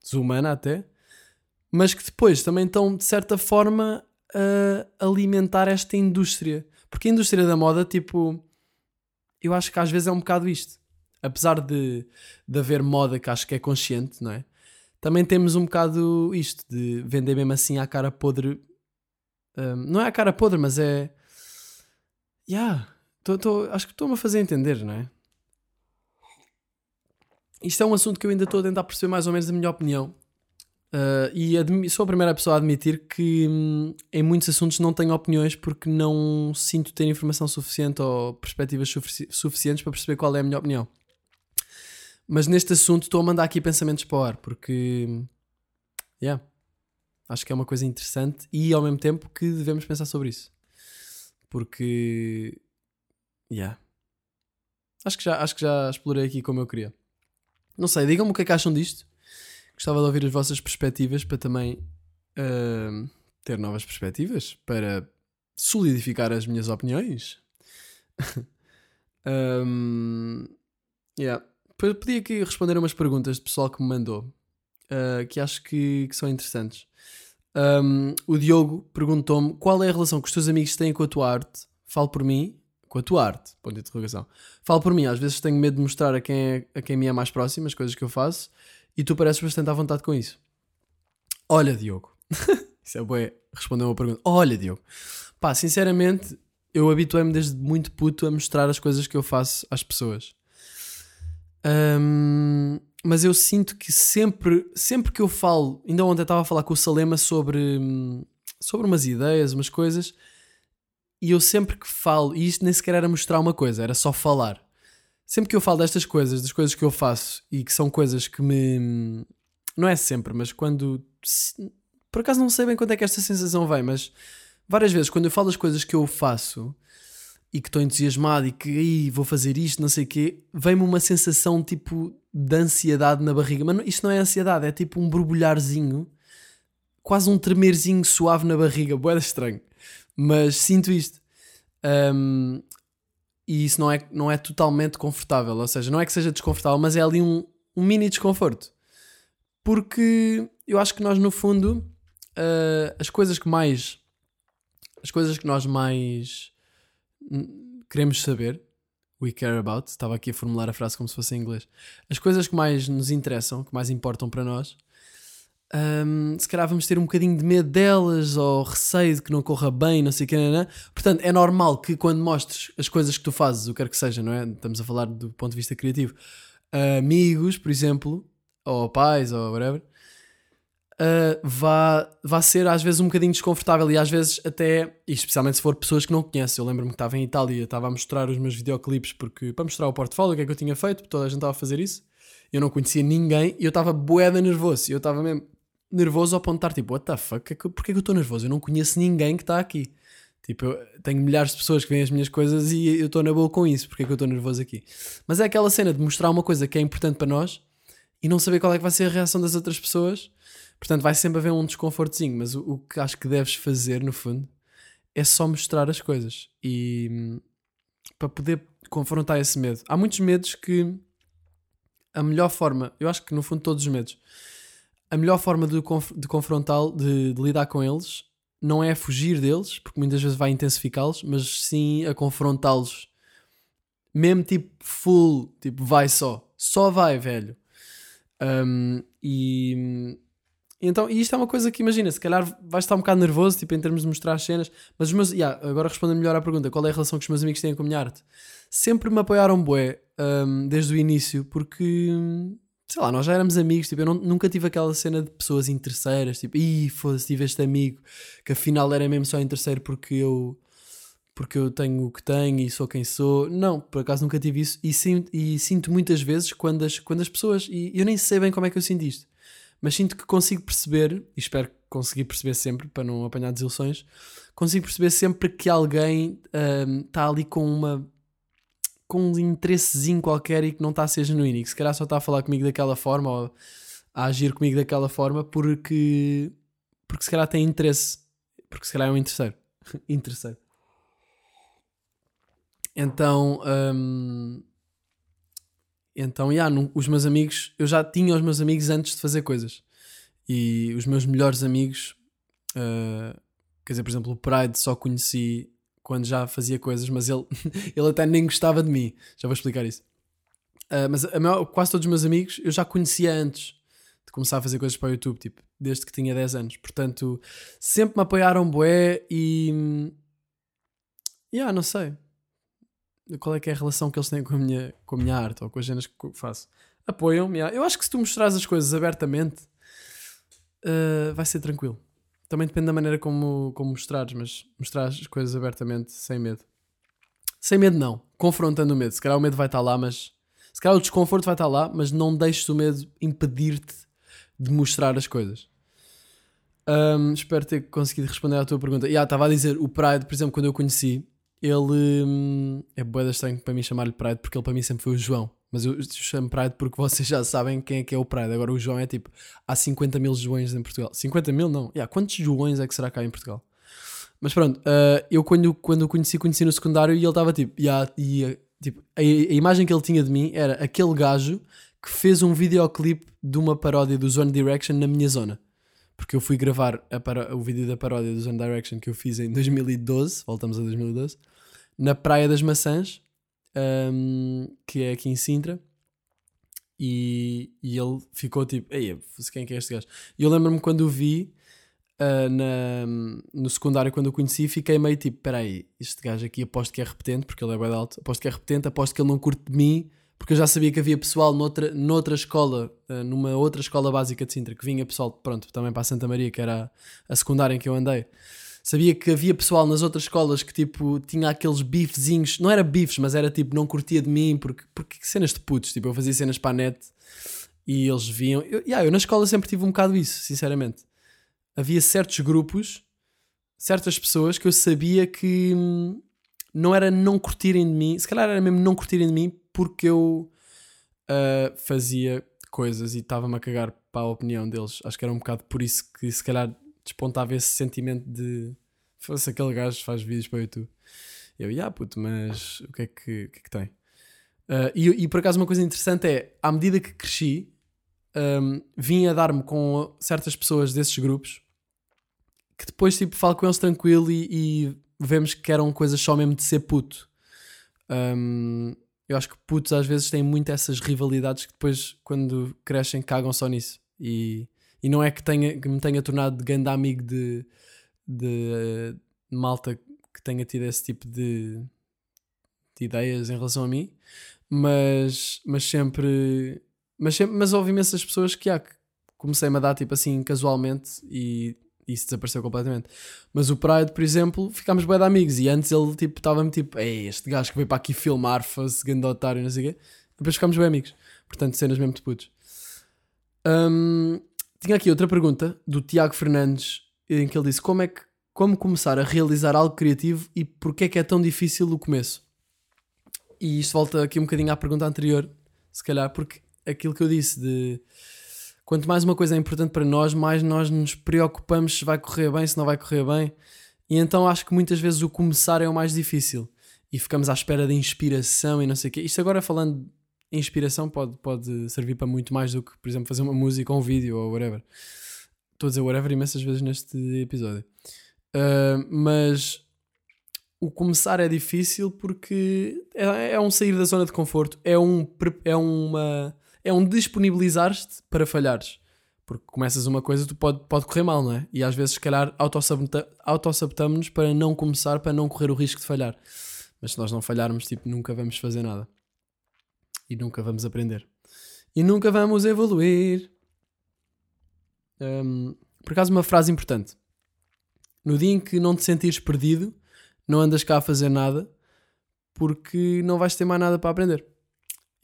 desumana até, mas que depois também estão, de certa forma, a alimentar esta indústria. Porque a indústria da moda, tipo, eu acho que às vezes é um bocado isto. Apesar de, de haver moda que acho que é consciente, não é? Também temos um bocado isto de vender mesmo assim à cara podre. Hum, não é à cara podre, mas é. Yeah, tô, tô- acho que estou-me a fazer entender, não é? Isto é um assunto que eu ainda estou a tentar perceber mais ou menos a minha opinião. Uh, e sou a primeira pessoa a admitir que hum, em muitos assuntos não tenho opiniões porque não sinto ter informação suficiente ou perspectivas sufici- suficientes para perceber qual é a minha opinião. Mas neste assunto estou a mandar aqui pensamentos para o ar porque yeah, acho que é uma coisa interessante e ao mesmo tempo que devemos pensar sobre isso. Porque yeah, acho, que já, acho que já explorei aqui como eu queria. Não sei, digam-me o que é que acham disto. Gostava de ouvir as vossas perspectivas para também ahm, ter novas perspectivas, para solidificar as minhas opiniões. Ahm, yeah. P- Podia aqui responder a umas perguntas de pessoal que me mandou, ah, que acho que, que são interessantes. Ahm, o Diogo perguntou-me qual é a relação que os teus amigos têm com a tua arte. Falo por mim, com a tua arte, ponto de interrogação. Falo por mim, às vezes tenho medo de mostrar a quem, é, a quem me é mais próximo as coisas que eu faço e tu pareces bastante à vontade com isso. Olha, Diogo. isso é bué, responder uma pergunta. Olha, Diogo. Pá, sinceramente, eu habituei-me desde muito puto a mostrar as coisas que eu faço às pessoas. Ahm, mas eu sinto que sempre, sempre que eu falo, ainda ontem estava a falar com o Salema sobre, hum, sobre umas ideias, umas coisas, e eu sempre que falo, e isto nem sequer era mostrar uma coisa, era só falar. Sempre que eu falo destas coisas, das coisas que eu faço e que são coisas que me. Não é sempre, mas quando. Por acaso não sei bem quando é que esta sensação vem, mas várias vezes quando eu falo das coisas que eu faço e que estou entusiasmado e que "Ih, vou fazer isto, não sei o quê, vem-me uma sensação tipo de ansiedade na barriga. Mas isto não é ansiedade, é tipo um borbulharzinho, quase um tremerzinho suave na barriga, boeda estranho. Mas sinto isto. Ahm, e isso não é, não é totalmente confortável, ou seja, não é que seja desconfortável, mas é ali um, um mini desconforto. Porque eu acho que nós, no fundo, ah, as coisas que mais. As coisas que nós mais queremos saber, we care about, estava aqui a formular a frase como se fosse em inglês. As coisas que mais nos interessam, que mais importam para nós, hum, se calhar vamos ter um bocadinho de medo delas ou receio de que não corra bem, não sei o que, não, não. Portanto, é normal que quando mostres as coisas que tu fazes, o que quer que seja, não é? Estamos a falar do ponto de vista criativo, a amigos, por exemplo, ou pais, ou whatever, uh, vá, vá ser às vezes um bocadinho desconfortável e às vezes até, e especialmente se for pessoas que não conhecem. Eu lembro-me que estava em Itália, estava a mostrar os meus videoclipes porque, para mostrar o portfólio, o que é que eu tinha feito, toda a gente estava a fazer isso. Eu não conhecia ninguém e eu estava boeda nervoso. Eu estava mesmo nervoso ao estar tipo, what the fuck, é porquê que eu estou nervoso? Eu não conheço ninguém que está aqui. Tipo, eu tenho milhares de pessoas que veem as minhas coisas e eu estou na boa com isso, porque é que eu estou nervoso aqui? Mas é aquela cena de mostrar uma coisa que é importante para nós e não saber qual é que vai ser a reação das outras pessoas. Portanto, vai sempre haver um desconfortozinho, mas o, o que acho que deves fazer, no fundo, é só mostrar as coisas e hum, para poder confrontar esse medo. Há muitos medos que a melhor forma, eu acho que no fundo todos os medos, a melhor forma de, de confrontá-lo, de, de lidar com eles, não é fugir deles, porque muitas vezes vai intensificá-los, mas sim a confrontá-los. Mesmo tipo full, tipo vai só. Só vai, velho. Um, e então, e isto é uma coisa que imagina, se calhar vais estar um bocado nervoso, tipo, em termos de mostrar as cenas, mas os meus, yeah, agora respondendo melhor à pergunta, qual é a relação que os meus amigos têm com a minha arte? Sempre me apoiaram bué, um, desde o início, porque, sei lá, nós já éramos amigos, tipo, eu não- nunca tive aquela cena de pessoas interesseiras, tipo, ih, foda-se, tive este amigo, que afinal era mesmo só interesseiro porque eu, porque eu tenho o que tenho e sou quem sou. Não, por acaso nunca tive isso e e sinto muitas vezes quando as, quando as pessoas, e eu nem sei bem como é que eu sinto isto, mas sinto que consigo perceber, e espero conseguir perceber sempre para não apanhar desilusões, consigo perceber sempre que alguém está ali com uma com um interessezinho qualquer e que não está a ser genuíno e que se calhar só está a falar comigo daquela forma ou a agir comigo daquela forma porque porque se calhar tem interesse porque se calhar é um interesseiro interesseiro. Então hum, então yeah, não- os meus amigos eu já tinha os meus amigos antes de fazer coisas e os meus melhores amigos uh, quer dizer por exemplo o Pride só conheci quando já fazia coisas mas ele ele até nem gostava de mim já vou explicar isso Uh, mas maior- quase todos os meus amigos eu já conhecia antes de começar a fazer coisas para o YouTube, tipo, desde que tinha 10 anos. Portanto, sempre me apoiaram bué e. hum, Yeah, não sei. Qual é que é a relação que eles têm com a minha, com a minha arte ou com as cenas que faço? Apoiam-me. yeah. Eu acho que se tu mostrares as coisas abertamente, uh, vai ser tranquilo. Também depende da maneira como, como mostrares, mas mostrares as coisas abertamente, sem medo. Sem medo, não. Confrontando o medo. Se calhar o medo vai estar lá, mas. Se calhar o desconforto vai estar lá, mas não deixes o medo impedir-te de mostrar as coisas. Hum, espero ter conseguido responder à tua pergunta. E ah, estava a dizer, o Pride, por exemplo, quando eu conheci, ele hum, é boeda estranho para mim chamar-lhe Pride, porque ele para mim sempre foi o João. Mas eu chamo Pride porque vocês já sabem quem é que é o Pride. Agora o João é tipo, há 50 mil Joões em Portugal. 50 mil não. Yeah, quantos Joões é que será cá em Portugal? Mas pronto, ah, eu quando, quando o conheci, conheci no secundário e ele estava tipo, yeah, e, ah, tipo a, a imagem que ele tinha de mim era aquele gajo que fez um videoclipe de uma paródia do One Direction na minha zona. Porque eu fui gravar o vídeo da paródia do One Direction que eu fiz em 2012, voltamos a 2012, na Praia das Maçãs, ahm, que é aqui em Sintra. E, e ele ficou tipo, ei, quem é é este gajo? E eu lembro-me quando o vi ah, na, no secundário, quando o conheci, fiquei meio tipo, peraí, este gajo aqui aposto que é repetente, porque ele é bem alto, aposto que é repetente, aposto que ele não curte de mim, porque eu já sabia que havia pessoal noutra, noutra escola, ah, numa outra escola básica de Sintra, que vinha pessoal, pronto, também para a Santa Maria, que era a, a secundária em que eu andei. Sabia que havia pessoal nas outras escolas que tipo tinha aqueles bifezinhos, não era bifes, mas era tipo, não curtia de mim, porque, porque cenas de putos, tipo, eu fazia cenas para a net e eles viam. Eu, yeah, eu na escola sempre tive um bocado isso, sinceramente. Havia certos grupos, certas pessoas que eu sabia que hum, não era não curtirem de mim, se calhar era mesmo não curtirem de mim porque eu ah, fazia coisas e estava-me a cagar para a opinião deles. Acho que era um bocado por isso que se calhar despontava esse sentimento de fosse aquele gajo que faz vídeos para o YouTube. Eu, yeah, puto, mas o que é que, o que, é que tem? Ah, e, e por acaso uma coisa interessante é, à medida que cresci, um, vim a dar-me com certas pessoas desses grupos que depois tipo falo com eles tranquilo e, e vemos que eram coisas só mesmo de ser puto. Um, eu acho que putos às vezes têm muito essas rivalidades que depois, quando crescem, cagam só nisso. E, e não é que, tenha, que me tenha tornado de grande amigo de, de, eh, malta que tenha tido esse tipo de, de ideias em relação a mim, mas, mas sempre. Mas, sempre, mas houve imensas pessoas que, ah, que comecei-me a dar tipo assim casualmente e isso desapareceu completamente. Mas o Pride, por exemplo, ficámos bem de amigos e antes ele tipo estava-me tipo, ei, este gajo que veio para aqui filmar, fosse grande otário, não sei o quê. Depois ficámos bem amigos. Portanto, cenas mesmo de putos. Hum, tinha aqui outra pergunta do Tiago Fernandes em que ele disse como é que como começar a realizar algo criativo e porque é que é tão difícil o começo. E isto volta aqui um bocadinho à pergunta anterior, se calhar, porque aquilo que eu disse de quanto mais uma coisa é importante para nós, mais nós nos preocupamos se vai correr bem, se não vai correr bem. E então acho que muitas vezes o começar é o mais difícil. E ficamos à espera de inspiração e não sei o quê. Isto agora falando em inspiração pode, pode servir para muito mais do que, por exemplo, fazer uma música ou um vídeo ou whatever. Estou a dizer whatever imensas vezes neste episódio. Uh, mas o começar é difícil porque é, é um sair da zona de conforto, é um, é uma é um disponibilizar-te para falhares. Porque começas uma coisa, tu pode, pode correr mal, não é? E às vezes, se calhar, autossabota- autossabotamos para não começar, para não correr o risco de falhar. Mas se nós não falharmos, tipo, nunca vamos fazer nada. E nunca vamos aprender. E nunca vamos evoluir. Hum, por acaso, uma frase importante. No dia em que não te sentires perdido, não andas cá a fazer nada porque não vais ter mais nada para aprender.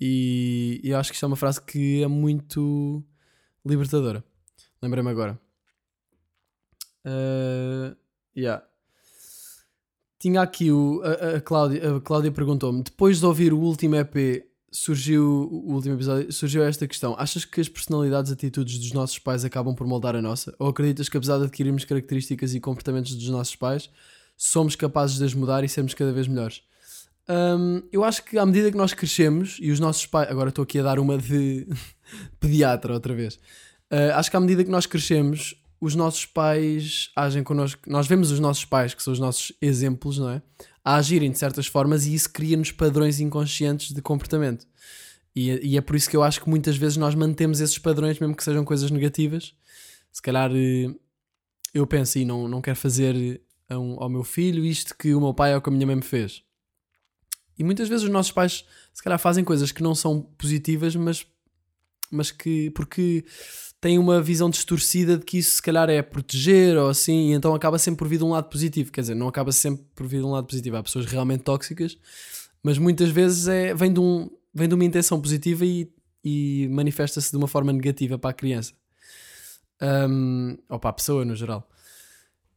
E, e acho que isto é uma frase que é muito libertadora. Lembrei-me agora. Uh, yeah. Tinha aqui o, a, a Cláudia, a Cláudia perguntou-me: depois de ouvir o último EP, surgiu o último episódio, surgiu esta questão: achas que as personalidades e atitudes dos nossos pais acabam por moldar a nossa? Ou acreditas que, apesar de adquirirmos características e comportamentos dos nossos pais, somos capazes de as mudar e sermos cada vez melhores? Um, eu acho que à medida que nós crescemos e os nossos pais. Agora estou aqui a dar uma de pediatra outra vez. Uh, acho que à medida que nós crescemos, os nossos pais agem connosco. Nós vemos os nossos pais, que são os nossos exemplos, não é? A agirem de certas formas e isso cria-nos padrões inconscientes de comportamento. E, e, é por isso que eu acho que muitas vezes nós mantemos esses padrões, mesmo que sejam coisas negativas. Se calhar eh, eu penso e não, não quero fazer um, ao meu filho isto que o meu pai ou que a minha mãe me fez. E muitas vezes os nossos pais, se calhar, fazem coisas que não são positivas, mas, mas que. porque tem uma visão distorcida de que isso se calhar é proteger ou assim, e então acaba sempre por vir de um lado positivo. Quer dizer, não acaba sempre por vir de um lado positivo. Há pessoas realmente tóxicas, mas muitas vezes é, vem, de um, vem de uma intenção positiva e, e manifesta-se de uma forma negativa para a criança. Um, ou para a pessoa no geral.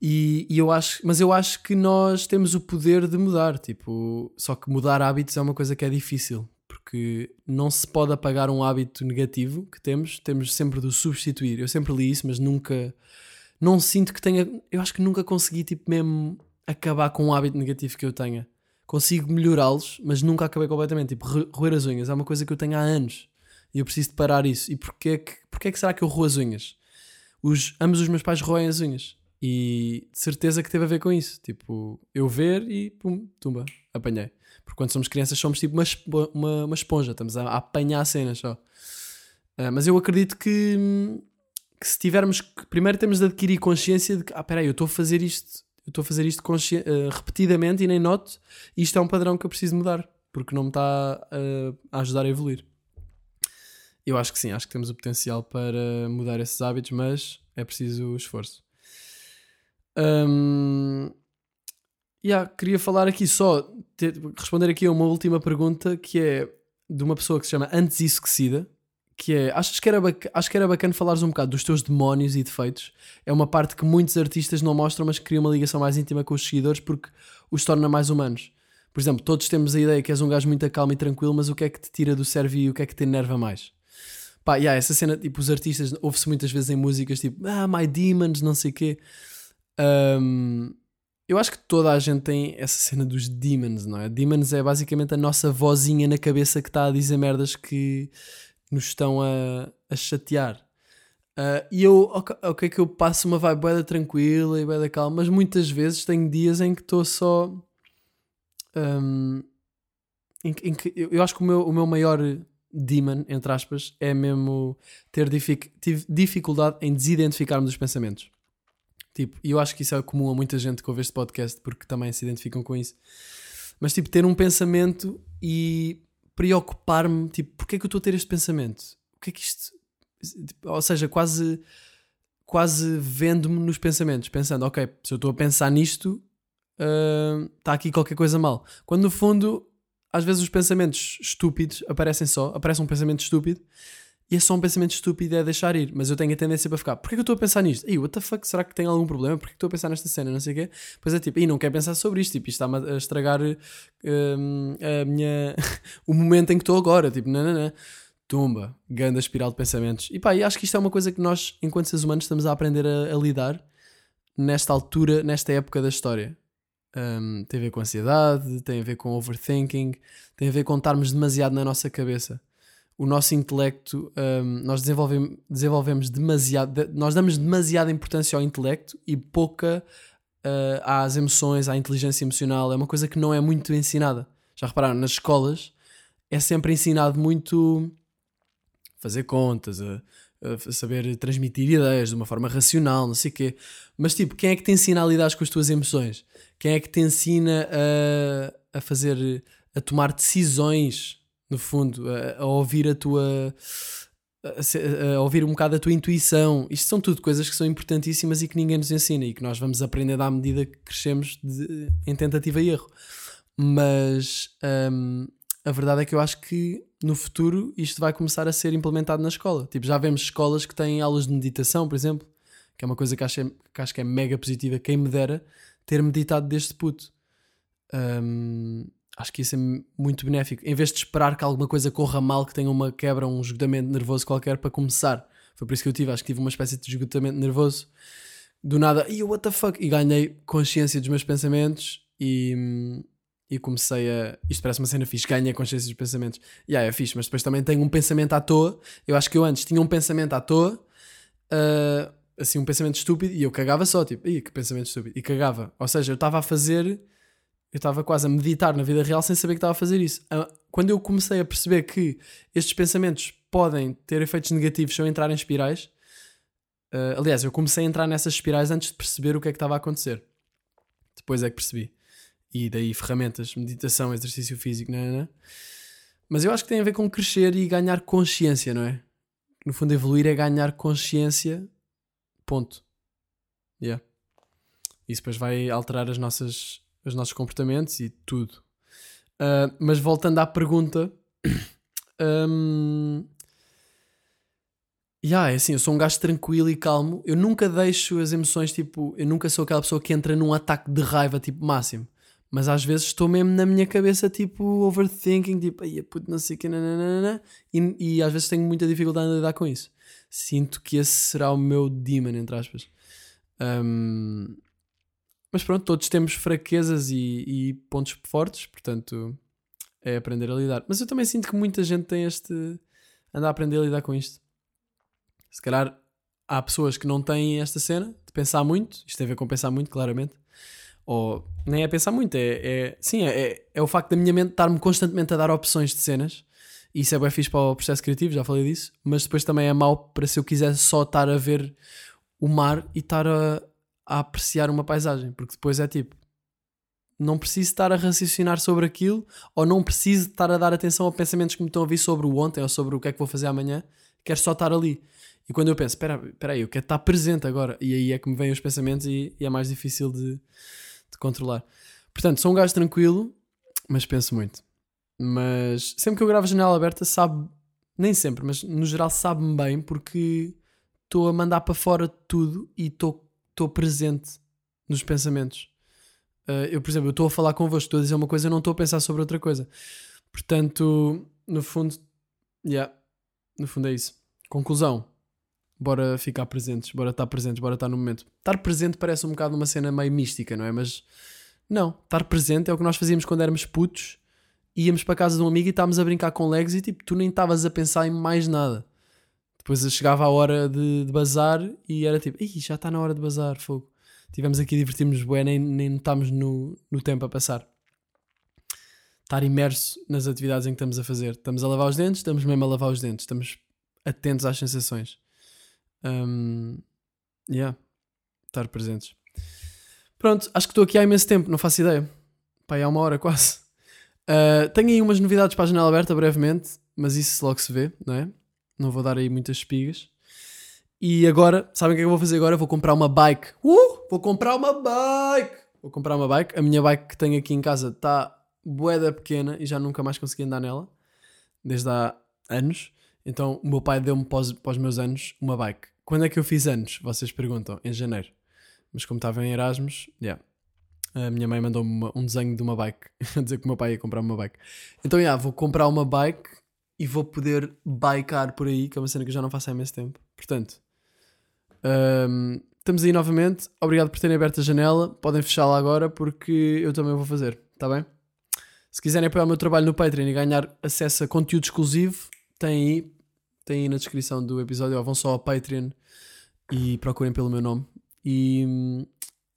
E, e, eu acho, mas eu acho que nós temos o poder de mudar, tipo, só que mudar hábitos é uma coisa que é difícil porque não se pode apagar um hábito negativo que temos, temos sempre de o substituir. Eu sempre li isso, mas nunca. Não sinto que tenha. Eu acho que nunca consegui, tipo, mesmo acabar com um hábito negativo que eu tenha. Consigo melhorá-los, mas nunca acabei completamente. Tipo, roer as unhas é uma coisa que eu tenho há anos e eu preciso de parar isso. E porquê que, porquê que será que eu roo as unhas? Os, ambos os meus pais roem as unhas e de certeza que teve a ver com isso. Tipo, eu ver e pum, tumba, apanhei. Porque quando somos crianças somos tipo uma, uma, uma esponja, estamos a, a apanhar cenas só. Uh, mas eu acredito que, que se tivermos. Que primeiro temos de adquirir consciência de que, ah, peraí, eu estou a fazer isto, eu estou a fazer isto uh, repetidamente e nem noto, e isto é um padrão que eu preciso mudar, porque não me está uh, a ajudar a evoluir. Eu acho que sim, acho que temos o potencial para mudar esses hábitos, mas é preciso esforço. Um, Yeah, queria falar aqui só, responder aqui a uma última pergunta que é de uma pessoa que se chama Antes Esquecida, que é, achas que era acho que era bacana falares um bocado dos teus demónios e defeitos. É uma parte que muitos artistas não mostram, mas que cria uma ligação mais íntima com os seguidores porque os torna mais humanos. Por exemplo, todos temos a ideia que és um gajo muito calmo e tranquilo, mas o que é que te tira do sério e o que é que te enerva mais? Pá, yeah, essa cena, tipo, os artistas, ouve-se muitas vezes em músicas tipo, ah, my demons, não sei o quê. Um, eu acho que toda a gente tem essa cena dos demons, não é? Demons é basicamente a nossa vozinha na cabeça que está a dizer merdas que nos estão a, a chatear. Uh, e eu, ok, okay, que eu passo uma vibe bem tranquila e bem calma, mas muitas vezes tenho dias em que estou só. Um, em, em, que eu, eu, acho que o meu, o meu maior demon, entre aspas, é mesmo ter dific, dificuldade em desidentificar-me dos pensamentos. Tipo, e eu acho que isso é comum a muita gente que ouve este podcast porque também se identificam com isso. Mas tipo, ter um pensamento e preocupar-me, tipo, porque é que eu estou a ter este pensamento? O que é que isto. Ou seja, quase quase vendo-me nos pensamentos, pensando, ok, se eu estou a pensar nisto, está uh, aqui qualquer coisa mal. Quando no fundo, às vezes os pensamentos estúpidos aparecem só, aparece um pensamento estúpido e é só um pensamento estúpido é deixar ir. Mas eu tenho a tendência para ficar, porquê que eu estou a pensar nisto? Ei, what the fuck, será que tem algum problema? Porquê que estou a pensar nesta cena? Não sei o quê. Pois é tipo, e não quero pensar sobre isto, tipo, isto está-me a estragar um, a minha... o momento em que estou agora, tipo, não, não, não. Tumba, ganda espiral de pensamentos. E pá, e acho que isto é uma coisa que nós, enquanto seres humanos, estamos a aprender a, a lidar nesta altura, nesta época da história. Um, tem a ver com ansiedade, tem a ver com overthinking, tem a ver com estarmos demasiado na nossa cabeça o nosso intelecto, um, nós desenvolvemos, desenvolvemos demasiado, nós damos demasiada importância ao intelecto e pouca uh, às emoções, à inteligência emocional. É uma coisa que não é muito ensinada. Já repararam, nas escolas é sempre ensinado muito fazer contas, a, a saber transmitir ideias de uma forma racional, não sei o quê. Mas tipo, quem é que te ensina a lidar com as tuas emoções? Quem é que te ensina a, a fazer, a tomar decisões no fundo, a, a ouvir a tua. a, a ouvir um bocado a tua intuição. Isto são tudo coisas que são importantíssimas e que ninguém nos ensina e que nós vamos aprendendo à medida que crescemos de- em tentativa e erro. Mas hum, a verdade é que eu acho que no futuro isto vai começar a ser implementado na escola. Tipo, já vemos escolas que têm aulas de meditação, por exemplo, que é uma coisa que acho, que acho que é mega positiva. Quem me dera ter meditado deste puto. Hum, acho que isso é muito benéfico. Em vez de esperar que alguma coisa corra mal, que tenha uma quebra, um esgotamento nervoso qualquer para começar. Foi por isso que eu tive, acho que tive uma espécie de esgotamento nervoso. Do nada, e what the fuck? E ganhei consciência dos meus pensamentos e, e comecei a. Isto parece uma cena fixe, ganhei consciência dos pensamentos. E yeah, é fixe, mas depois também tenho um pensamento à toa. Eu acho que eu antes tinha um pensamento à toa, ah, assim, um pensamento estúpido, e eu cagava só, tipo, Ih, que pensamento estúpido, e cagava. Ou seja, eu estava a fazer eu estava quase a meditar na vida real sem saber que estava a fazer isso. Ah, Quando eu comecei a perceber que estes pensamentos podem ter efeitos negativos se eu entrar em espirais, ah, aliás, eu comecei a entrar nessas espirais antes de perceber o que é que estava a acontecer. Depois é que percebi. E daí ferramentas, meditação, exercício físico, não, não, não. Mas eu acho que tem a ver com crescer e ganhar consciência, não é? No fundo, evoluir é ganhar consciência. Ponto. Yeah. Isso depois vai alterar as nossas, os nossos comportamentos e tudo. Ah, mas voltando à pergunta, hum, yeah, é assim, eu sou um gajo tranquilo e calmo. Eu nunca deixo as emoções, tipo, eu nunca sou aquela pessoa que entra num ataque de raiva, tipo, máximo. Mas às vezes estou mesmo na minha cabeça, tipo, overthinking, tipo, ai, puto, não sei o que, nananana, e, e às vezes tenho muita dificuldade em lidar com isso. Sinto que esse será o meu demon, entre aspas. Hum, mas pronto, todos temos fraquezas e, e pontos fortes, portanto é aprender a lidar. Mas eu também sinto que muita gente tem este. anda a aprender a lidar com isto. Se calhar há pessoas que não têm esta cena de pensar muito, isto tem a ver com pensar muito, claramente. Ou nem é pensar muito, é, é sim, é, é, é o facto da minha mente estar-me constantemente a dar opções de cenas. E isso é bem fixe para o processo criativo, já falei disso. Mas depois também é mau para se eu quiser só estar a ver o mar e estar a, a apreciar uma paisagem, porque depois é tipo, não preciso estar a raciocinar sobre aquilo, ou não preciso estar a dar atenção a pensamentos que me estão a vir sobre o ontem ou sobre o que é que vou fazer amanhã, quero só estar ali. E quando eu penso, espera aí, eu quero estar presente agora, e aí é que me vêm os pensamentos e, e é mais difícil de, de controlar. Portanto, sou um gajo tranquilo, mas penso muito. Mas sempre que eu gravo a janela aberta, sabe, nem sempre, mas no geral sabe-me bem, porque estou a mandar para fora tudo e estou estou presente nos pensamentos. Uh, eu, por exemplo, estou a falar convosco, estou a dizer uma coisa, eu não estou a pensar sobre outra coisa. Portanto, no fundo, yeah, no fundo é isso. Conclusão: bora ficar presentes, bora estar presentes, bora estar no momento. Estar presente parece um bocado uma cena meio mística, não é? Mas não, estar presente é o que nós fazíamos quando éramos putos, íamos para casa de um amigo e estávamos a brincar com legos e tipo, tu nem estavas a pensar em mais nada. Depois chegava a hora de, de bazar e era tipo, Ih, já está na hora de bazar, fogo. Tivemos aqui a divertirmos bué, nem, nem notámos no, no tempo a passar. Estar imerso nas atividades em que estamos a fazer. Estamos a lavar os dentes, estamos mesmo a lavar os dentes. Estamos atentos às sensações. Um, yeah. Estar presentes. Pronto, acho que estou aqui há imenso tempo, não faço ideia. Pá, há uma hora quase. Uh, tenho aí umas novidades para a janela aberta brevemente, mas isso logo se vê, não é? Não vou dar aí muitas espigas. E agora, sabem o que é que eu vou fazer agora? Vou comprar uma bike. Uh! Vou comprar uma bike! Vou comprar uma bike. A minha bike que tenho aqui em casa está boeda pequena e já nunca mais consegui andar nela. Desde há anos. Então o meu pai deu-me para os, meus anos uma bike. Quando é que eu fiz anos? Vocês perguntam. Em janeiro. Mas como estava em Erasmus, yeah. A minha mãe mandou-me um desenho de uma bike. A dizer que o meu pai ia comprar uma bike. Então, yeah, vou comprar uma bike e vou poder bicar por aí, que é uma cena que eu já não faço há imenso tempo. Portanto, hum, estamos aí novamente. Obrigado por terem aberto a janela. Podem fechá-la agora porque eu também vou fazer. Está bem? Se quiserem apoiar o meu trabalho no Patreon e ganhar acesso a conteúdo exclusivo, tem aí, tem aí na descrição do episódio. Ou vão só ao Patreon e procurem pelo meu nome. E,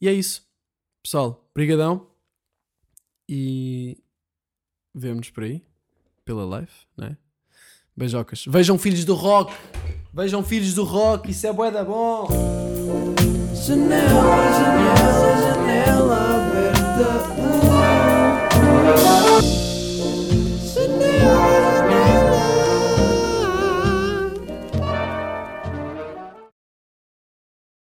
e é isso. Pessoal, brigadão. E vemo-nos por aí. Pela live, né? Beijocas. Vejam Filhos do Rock. Vejam Filhos do Rock. Isso é bué da bom. Janela, janela, janela aberta.